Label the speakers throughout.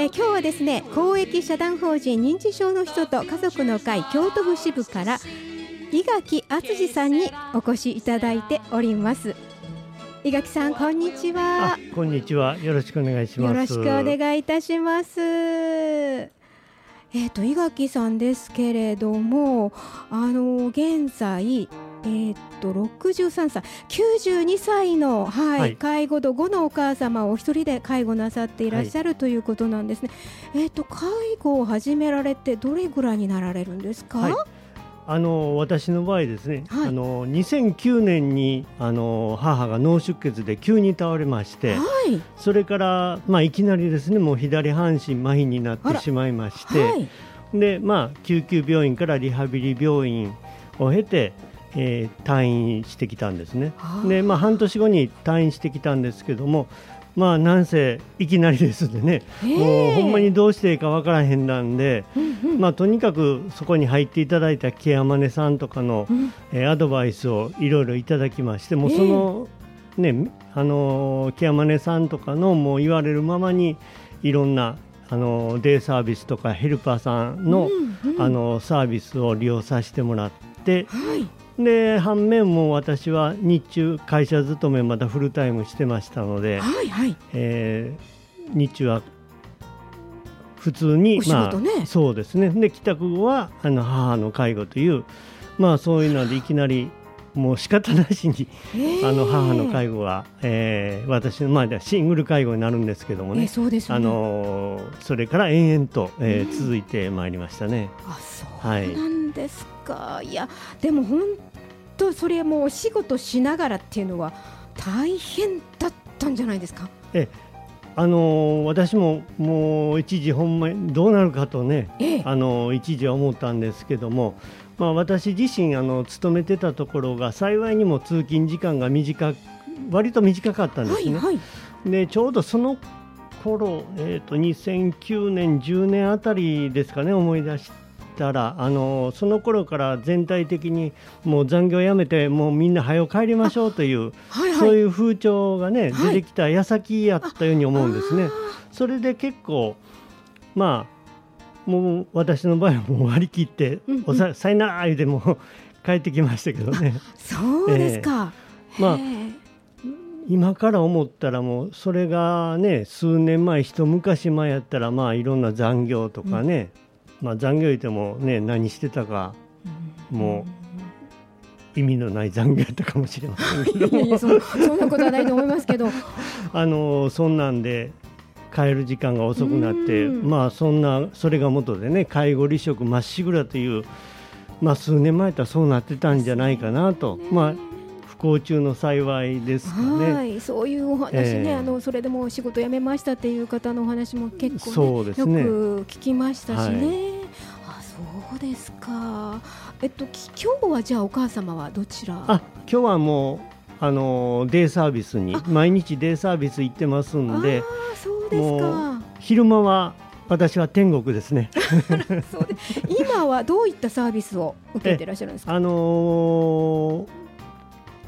Speaker 1: え今日はですね公益社団法人認知症の人と家族の会京都府支部から伊垣敦さんにお越しいただいております。伊垣さんこんにちは。
Speaker 2: こんにちは。よろしくお願いします。
Speaker 1: よろしくお願いいたします。えっ、ー、と伊垣さんですけれどもあの現在えー、っと63歳92歳の、はい、はい、介護度5のお母様をお一人で介護なさっていらっしゃる、はい、ということなんですね。えー、っと介護を始められてどれぐらいになられるんですか？はい。
Speaker 2: あの私の場合ですね、はい、あの2009年にあの母が脳出血で急に倒れまして、はい、それから、まあ、いきなりですねもう左半身麻痺になってしまいまして、はい、でまあ、救急病院からリハビリ病院を経て、えー、退院してきたんですね。で、まあ、半年後に退院してきたんですけども、まあ、なんせいきなりですでね、もうほんまにどうしていいか分からへんなんで、うんうん、まあ、とにかくそこに入っていただいたケアマネさんとかの、うん、えー、アドバイスをいろいろいただきまして、もうその、ね、あのケアマネさんとかのもう言われるままにいろんなあのデイサービスとかヘルパーさんのうんうん、あのサービスを利用させてもらって、はい、で反面も私は日中会社勤めまたフルタイムしてましたので、はいはい、えー、日中は普通に、
Speaker 1: ね、まあ
Speaker 2: そうですね。で帰宅後はあの母の介護というまあそういうのでいきなりもう仕方なしに、あの母の介護が、えー、私のまあシングル介護になるんですけどもね、えー、そうです、ね、あのそれから延々と、えー、続いてまいりましたね。
Speaker 1: あそうなんですか、はい、いやでも本とそれもお仕事しながらっていうのは大変だったんじゃないですか？
Speaker 2: えあのー、私ももう一時ほんまにどうなるかとね、えあのー、一時は思ったんですけども、まあ、私自身あの勤めてたところが幸いにも通勤時間が短割と短かったんですね。はいはい、でちょうどその頃、えーと、と2009年10年あたりですかね思い出したらあのその頃から全体的にもう残業やめてもうみんな早く帰りましょうという、はいはい、そういう風潮がね、はい、出てきた矢先やったように思うんですね。それで結構まあもう私の場合はもう割り切って、おささいならでも 帰ってきましたけどね。
Speaker 1: そうですか、
Speaker 2: えー、まあ今から思ったらもうそれがね数年前一昔前やったらまあいろんな残業とかね、まあ、残業いてもね何してたかもう意味のない残業やったかもしれませんけど。も
Speaker 1: そんなことはないと思いますけど。
Speaker 2: あのそんなんで帰る時間が遅くなってまあそんなそれが元でね介護離職まっしぐらというまあ数年前とはそうなってたんじゃないかなと、まあ行中の幸いですかね。
Speaker 1: はい、そういうお話ね、えー、あのそれでも仕事辞めましたっていう方のお話も結構、ね、そうですね、よく聞きましたしね。はい、あ、そうですか。えっと今日はじゃあお母様はどちら？
Speaker 2: あ、今日はもうあのデイサービスに毎日デイサービス行ってますんで、
Speaker 1: そうですか。
Speaker 2: 昼間は私は天国ですね
Speaker 1: 今はどういったサービスを受けていらっしゃるんですか？
Speaker 2: あのー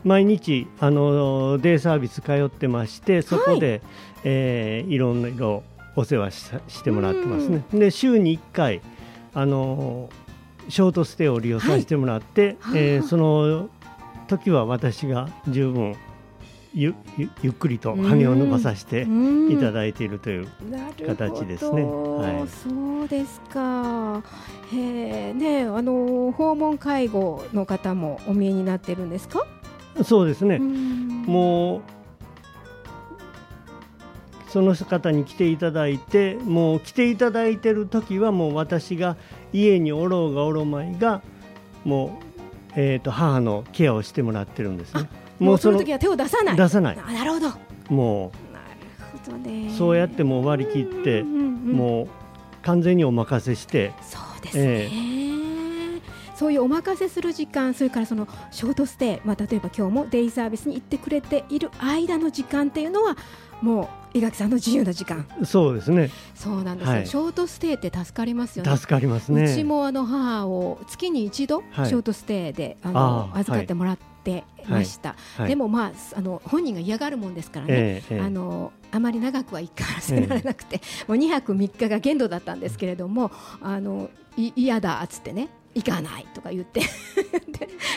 Speaker 2: 毎日あのデイサービス通ってましてそこで、はいえー、いろんな色お世話ししてもらってますね。で週に1回あのショートステイを利用させてもらって、はい、えー、その時は私が十分ゆゆっくりと羽を伸ばさせていただいているという形ですね。
Speaker 1: はい、そうですか。へねあの訪問介護の方もお見えになってるんですか？
Speaker 2: そうですね、もうその方に来ていただいてもう来ていただいてる時はもう私が家におろうがおろまいがもう、えーと、母のケアをしてもらってるんですね。
Speaker 1: もうその時は手を出さない。
Speaker 2: 出さない。
Speaker 1: なるほど。
Speaker 2: もうなるほど、ね、そうやってもう割り切って、もう完全にお任せして
Speaker 1: そうですね、えーそういうお任せする時間それからそのショートステイ、まあ、例えば今日もデイサービスに行ってくれている間の時間っていうのはもう伊垣さんの自由な時間。
Speaker 2: そうですね。
Speaker 1: そうなんですよ、はい、ショートステイって助かりますよね。
Speaker 2: 助かりますね。
Speaker 1: うちもあの母を月に一度ショートステイで、はい、あの預かってもらってました、はい、でもまああの本人が嫌がるもんですからね、えーえー、あのあまり長くは行からせられなくて、えー、もう2泊3日が限度だったんですけれどもあの嫌だっつってね行かないとか言って。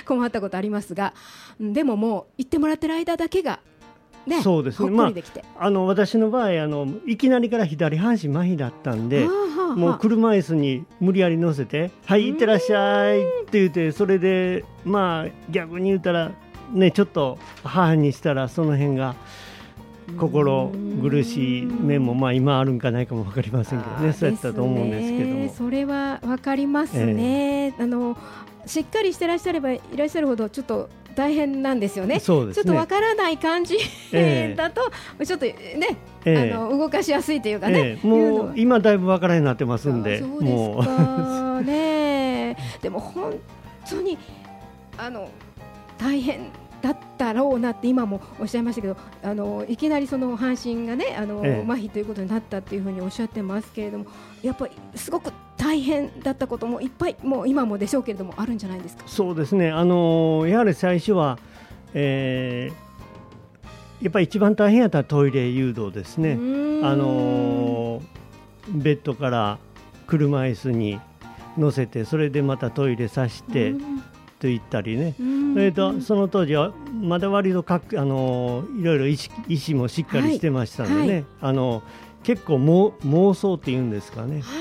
Speaker 1: 困ったことありますがでももう行ってもらってる間だけがね、
Speaker 2: そうですね、まあ、あの私の場合あの、いきなりから左半身麻痺だったんで、もう車椅子に無理やり乗せて、はい、行ってらっしゃいって言って、それで、まあ、逆に言ったら、ね、ちょっと母にしたら、その辺が。心苦しい面もまあ今あるんかないかも分かりませんけどね、そうやったと思うんですけども。
Speaker 1: それは分かりますね、えー、あのしっかりしてらっしゃればいらっしゃるほどちょっと大変なんですよね。そうですねちょっとわからない感じ、えー、だとちょっとね、えー、あの動かしやすいというかね。
Speaker 2: えー、もう今だいぶわからなくなってますんで。
Speaker 1: そうですかね。でも本当にあの大変だったろうなって今もおっしゃいましたけどあのいきなりその阪神がねあの、ええ、麻痺ということになったっていうふうにおっしゃってますけれどもやっぱりすごく大変だったこともいっぱいもう今もでしょうけれどもあるんじゃないですか？
Speaker 2: そうですね。あのやはり最初は、えー、やっぱり一番大変やったトイレ誘導ですね。あのベッドから車椅子に乗せてそれでまたトイレさして、と言ったりね、えーと、その当時はまだ割とかあのいろいろ意識意思もしっかりしてましたんでね、はい。はい、あの結構も妄想っていうんですかね、は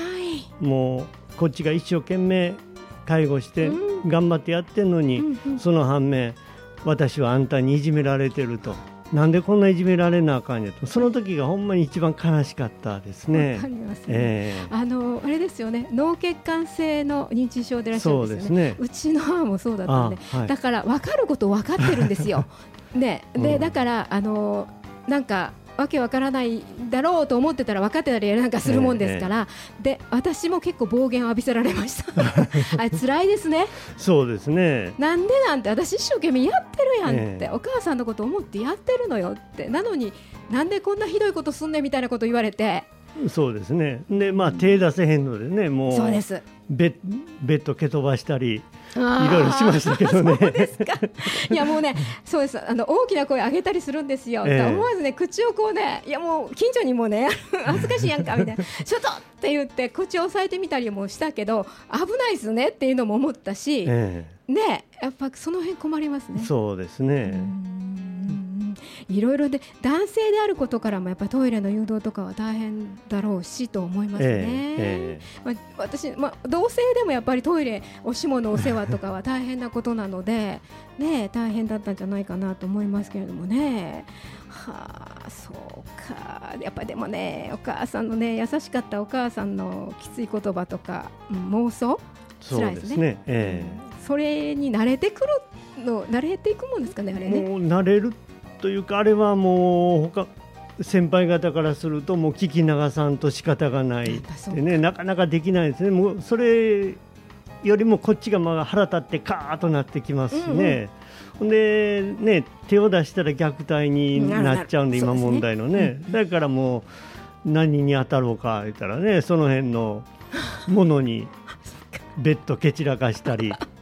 Speaker 2: い、もうこっちが一生懸命介護して頑張ってやってるのに、うん、その反面私はあんたにいじめられてると。なんでこんないじめられなあかんやと。その時がほんまに一番悲しかったですね。
Speaker 1: かりますね、えー、あのあれですよね。脳血管性の認知症でいらっしゃるんですよね。うね。うちの母もそうだったんで、はい、だから分かること分かってるんですよ。ね。で、うん、だからあのなんかわけわからないだろうと思ってたら分かってたりなんかするもんですから、ええ、で私も結構暴言を浴びせられました。あれ辛いですね。
Speaker 2: そうですね。
Speaker 1: なんでなんて私一生懸命やってるやんって、え、お母さんのこと思ってやってるのよって。なのになんでこんなひどいことすんねんみたいなこと言われて
Speaker 2: そうですねでまあ手出せへんのでねもうそうですベベッド蹴飛ばしたりいろいろしましたけどね。
Speaker 1: いやもうね、そうです。あの大きな声上げたりするんですよ。えー、思わずね口をこうね、いやもう近所にもね 恥ずかしいやんかみたいな、ちょっとって言って口を押さえてみたりもしたけど危ないですねっていうのも思ったし、えー、ねやっぱその辺困りますね。
Speaker 2: そうですね。
Speaker 1: いろいろで男性であることからもやっぱりトイレの誘導とかは大変だろうしと思いますね。えーえー、まあ、私、まあ、同性でもやっぱりトイレおしものお世話とかは大変なことなので、ね、大変だったんじゃないかなと思いますけれどもね。はあそうかやっぱりでもねお母さんのね優しかったお母さんのきつい言葉とか、うん、妄想？辛いですね。そ、ねえー、それに慣れてくるの慣れていくもんですかねあれね。
Speaker 2: もう慣れるというかあれはもう他先輩方からするともう聞き流さんと仕方がないでねなかなかできないですね。もうそれよりもこっちがまあ腹立ってカーッとなってきますしね、うんうん、でね手を出したら虐待になっちゃうんで今問題のね、だからもう何に当たろうか言ったらねその辺のものに ベッド蹴散らかしたり。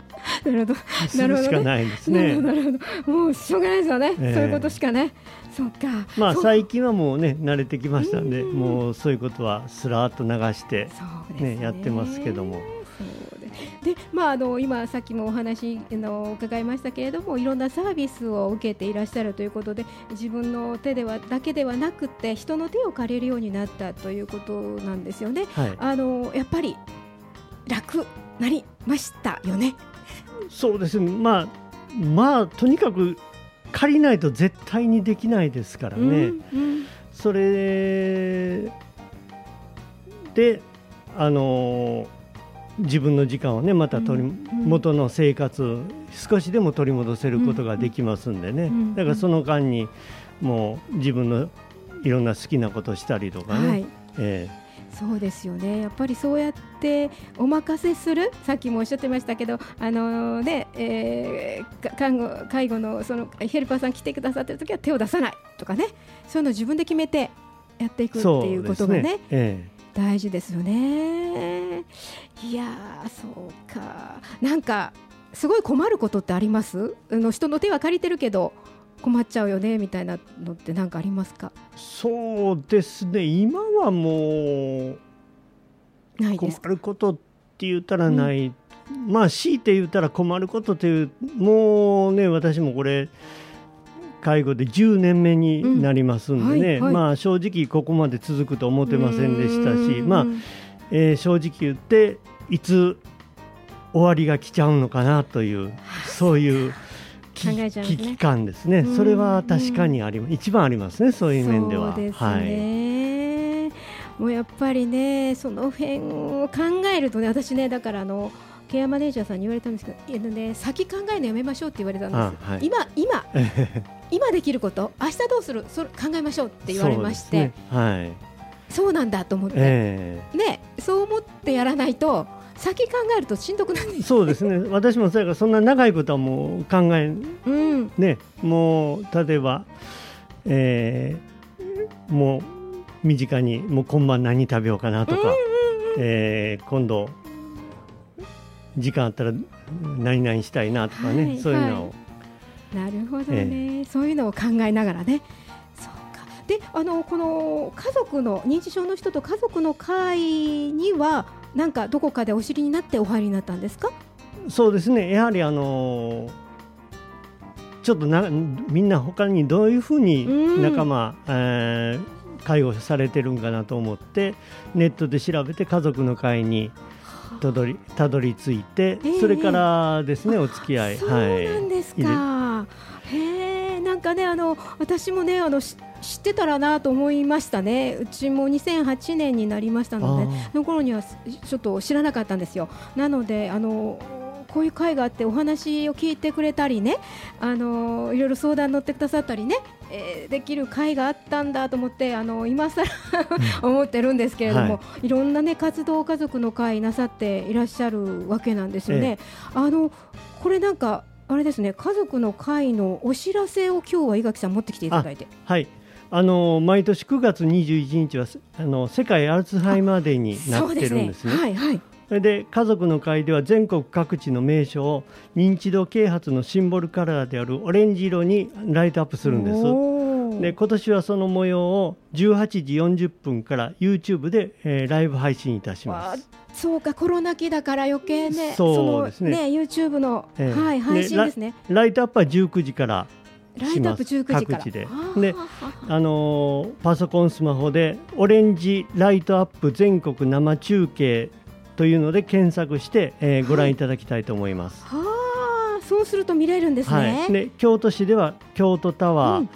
Speaker 2: なるほど。なるほど、しかないですね。
Speaker 1: なるほど。もうしょうがないですよね。えー、そういうことしかね。そうか。
Speaker 2: まあ最近はもうね慣れてきましたんで、うもうそういうことはすらっと流してね、ね、やってますけども。
Speaker 1: でまあ、あの今、さっきもお話の伺いましたけれどもいろんなサービスを受けていらっしゃるということで自分の手ではだけではなくて人の手を借りるようになったということなんですよね。はい、あのやっぱり楽なりましたよね。
Speaker 2: そうです。ね、まあ、まあ、とにかく借りないと絶対にできないですからね、うんうん、それで、あの自分の時間をねまた取り、うんうん、元の生活少しでも取り戻せることができますんでね、うんうん、だからその間にもう自分のいろんな好きなことしたりとかね、はい、えー
Speaker 1: そうですよね。やっぱりそうやってお任せする。さっきもおっしゃってましたけどあのね、えー、看護介護のそのヘルパーさん来てくださってる時は手を出さないとかね。そういうのを自分で決めてやっていくっていうことがね、ね。ええ、大事ですよね。いやそうか。なんかすごい困ることってあります？あの人の手は借りてるけど困っちゃうよねみたいなのって何かありますか？
Speaker 2: そうですね。今はもうない困ることって言ったらない、うん、まあ強いて言ったら困ることというもうね私もこれ介護で10年目になりますんでね、うん。はいはい、まあ正直ここまで続くと思ってませんでしたしまあ、えー、正直言っていつ終わりが来ちゃうのかなというそういう危機感ですね。それは確かにあり一番ありますね。そういう面では。
Speaker 1: でね、はい。もうやっぱりね、その辺を考えるとね、私ね、だからあの。ケアマネージャーさんに言われたんですけど、ね、先考えるのやめましょうって言われたんです。はい、今、今、今できること、明日どうする、それ考えましょうって言われまして。ね、はい。そうなんだと思って、えー、ね、そう思ってやらないと。先考えるとしんどくなる
Speaker 2: そうですね。私もそれからそんな長いことはもう考え、うん、ねもう例えば、えー、もう身近にもう今晩何食べようかなとか、うんうんうん、えー、今度時間あったら何々したいなとかね、はい、そういうのを、は
Speaker 1: い、なるほどね、えー、そういうのを考えながらね。であのこの家族の認知症の人と家族の会にはなんかどこかでお知りになってお入りになったんですか？
Speaker 2: そうですね。やはりあのちょっとなみんな他にどういうふうに仲間、うん、えー、介護されてるんかなと思ってネットで調べて家族の会にたどりたどり着いて、えー、それからですねお付き合い
Speaker 1: そうなんですか、はい、かねあの私もねあの知ってたらなと思いましたね、うちも2008年になりましたので、その頃にはちょっと知らなかったんですよ。なのであのこういう会があってお話を聞いてくれたりねあのいろいろ相談乗ってくださったりね、えー、できる会があったんだと思ってあの今更思ってるんですけれども、はい、いろんな、ね、活動家族の会なさっていらっしゃるわけなんですよね。ええ、あのこれなんかあれですね家族の会のお知らせを今日は井垣さん持ってきていただいて。
Speaker 2: はいあの毎年9月21日はあの世界アルツハイマーデーになってるんですね。そ、ね、はいはいそれで家族の会では全国各地の名所を認知度啓発のシンボルカラーであるオレンジ色にライトアップするんです。で今年はその模様を18時40分から YouTube で、えー、ライブ配信いたします。
Speaker 1: そうかコロナ期だから余計ねそうですね。ね YouTube の、えー、はい配信ですね。
Speaker 2: ライトアップは19時からライトアップ19時各地で。であ。のパソコンスマホでオレンジライトアップ全国生中継というので検索して、えー、ご覧いただきたいと思います。
Speaker 1: はあ、そうすると見れるんですね。はい、で
Speaker 2: 京都市では京都タワー、うん、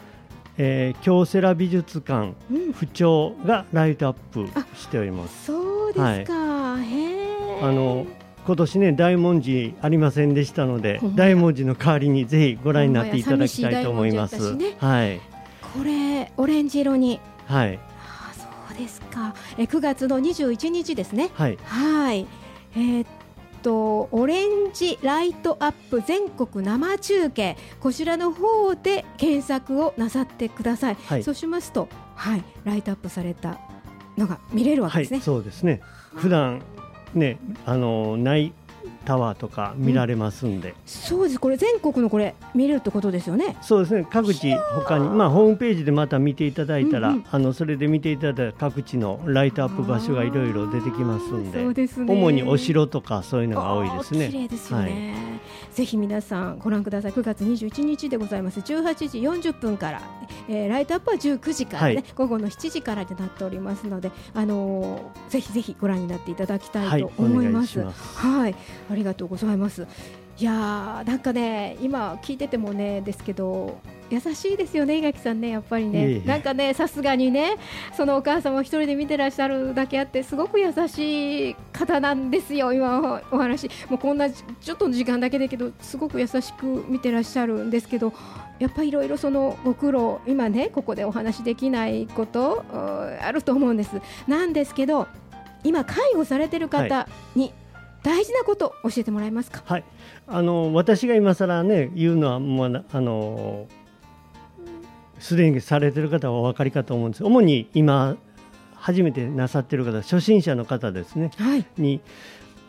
Speaker 2: えー、京セラ美術館、うん、府庁がライトアップしております。
Speaker 1: そうですか。はい、へ
Speaker 2: え。あの今年ね大文字ありませんでしたので大文字の代わりにぜひご覧になっていただきたいと思います。ね、はい。
Speaker 1: これオレンジ色に。
Speaker 2: はい。
Speaker 1: あそうですか。え9月の21日ですね。はい。はい。えー、っとオレンジライトアップ全国生中継こちらの方で検索をなさってください。はい、そうしますとはいライトアップされたのが見れるわけですね。はい、
Speaker 2: そうですね。普段ねあのないタワーとか見られますんで、うん、
Speaker 1: そうです。これ全国のこれ見れるってことですよね。
Speaker 2: そうですね。各地他にまあホームページでまた見ていただいたら、うんうん、あのそれで見ていただいた各地のライトアップ場所がいろいろ出てきますんでそうですね。主にお城とかそういうのが多いですね。
Speaker 1: 綺麗ですよね、はい、ぜひ皆さんご覧ください。9月21日でございます。18時40分から、えー、ライトアップは19時からね、はい、午後の7時からとなっておりますのであのー、ぜひぜひご覧になっていただきたいと思い。ます、はい、はいりがとうございます。いやなんかね今聞いててもねですけど優しいですよね、井垣さんね、やっぱりね、なんかね、さすがにね、そのお母様を一人で見てらっしゃるだけあって、すごく優しい方なんですよ、今お話、もうこんなちょっとの時間だけだけど、すごく優しく見てらっしゃるんですけど、やっぱりいろいろそのご苦労、今ね、ここでお話できないことあると思うんです。なんですけど、今、介護されてる方に、はい大事なこと教えてもらえますか？
Speaker 2: はい、あの私が今更ね言うのはもうあのすでにされてる方はお分かりかと思うんです主に今初めてなさってる方初心者の方ですね、はい、に、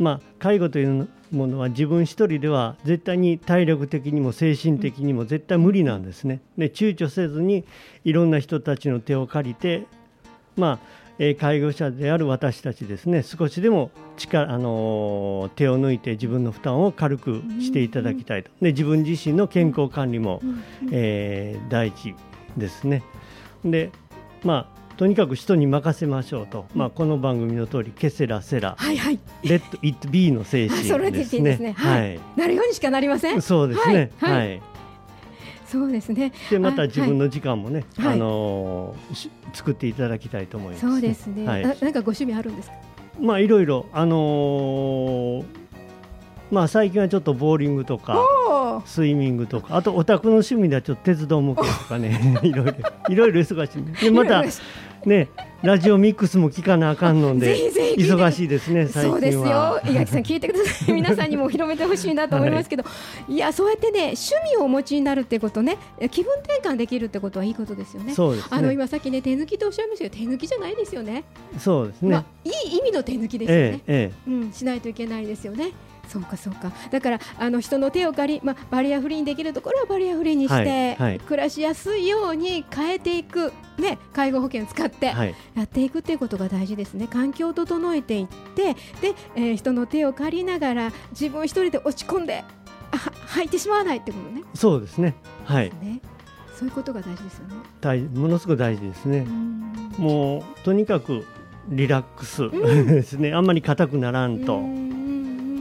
Speaker 2: まあ、介護というものは自分一人では絶対に体力的にも精神的にも絶対無理なんですね。で躊躇せずにいろんな人たちの手を借りて、まあ介護者である私たちですね少しでも力、あの手を抜いて自分の負担を軽くしていただきたいと。で自分自身の健康管理も、えー、第一ですね。でまあとにかく人に任せましょうと、まあ、この番組の通り、ケセラセラ、はいはい、レッド・イット・ビーの精神ですね。すね。
Speaker 1: はい、なるようにしかなりません。
Speaker 2: そうですね。はい、はい
Speaker 1: そうですね。
Speaker 2: でまた自分の時間もね、はい、あのー、作っていただきたいと思います、
Speaker 1: ね、そうですね。はい、ななんかご趣味あるんですか？
Speaker 2: まあいろいろ。あのー、まあ最近はちょっとボーリングとかスイミングとかあとお宅の趣味ではちょっと鉄道模型とかね いろいろいろいろ忙しい、ね、でまたねラジオミックスも聞かなあかんので忙しいですね
Speaker 1: そうですよ。伊垣さん聞いてください。皆さんにも広めてほしいなと思いますけど、はい、いやそうやってね趣味をお持ちになるってことね気分転換できるってことはいいことですよね。
Speaker 2: そうです、ね、
Speaker 1: あの今さっきね手抜きとおっしゃいましたけど手抜きじゃないですよね。
Speaker 2: そうですね、まあ、
Speaker 1: いい意味の手抜きですよね、えええ、うんしないといけないですよねそうかそうか。だからあの人の手を借り、まあ、バリアフリーにできるところはバリアフリーにして、はいはい、暮らしやすいように変えていく、ね、介護保険を使ってやっていくっていうことが大事ですね。環境を整えていってで、えー、人の手を借りながら自分一人で落ち込んであ吐いてしまわないってことね。
Speaker 2: そうですね。はい。
Speaker 1: ね。そういうことが大事ですよね。
Speaker 2: 大ものすごく大事ですね。もうとにかくリラックス ですね、あんまり硬くならんと。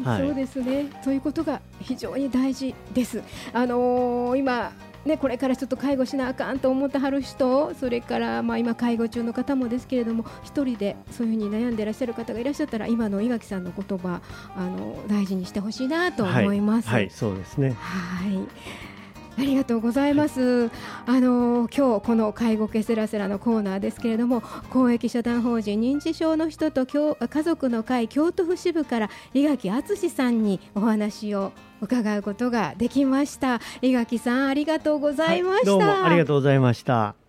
Speaker 1: はい、そうですね。そういうことが非常に大事です。あのー、今ね、これからちょっと介護しなあかんと思ってはる人それからまあ今、介護中の方もですけれども一人でそういうふうに悩んでいらっしゃる方がいらっしゃったら今の井垣さんの言葉あの大事にしてほしいなと思います。
Speaker 2: はい、はい、そうですね。
Speaker 1: はいありがとうございます。あの今日この介護ケセラセラのコーナーですけれども、公益社団法人認知症の人と家族の会京都府支部から伊垣敦さんにお話を伺うことができました。伊垣さんありがとうございました、はい、
Speaker 2: どうもありがとうございました。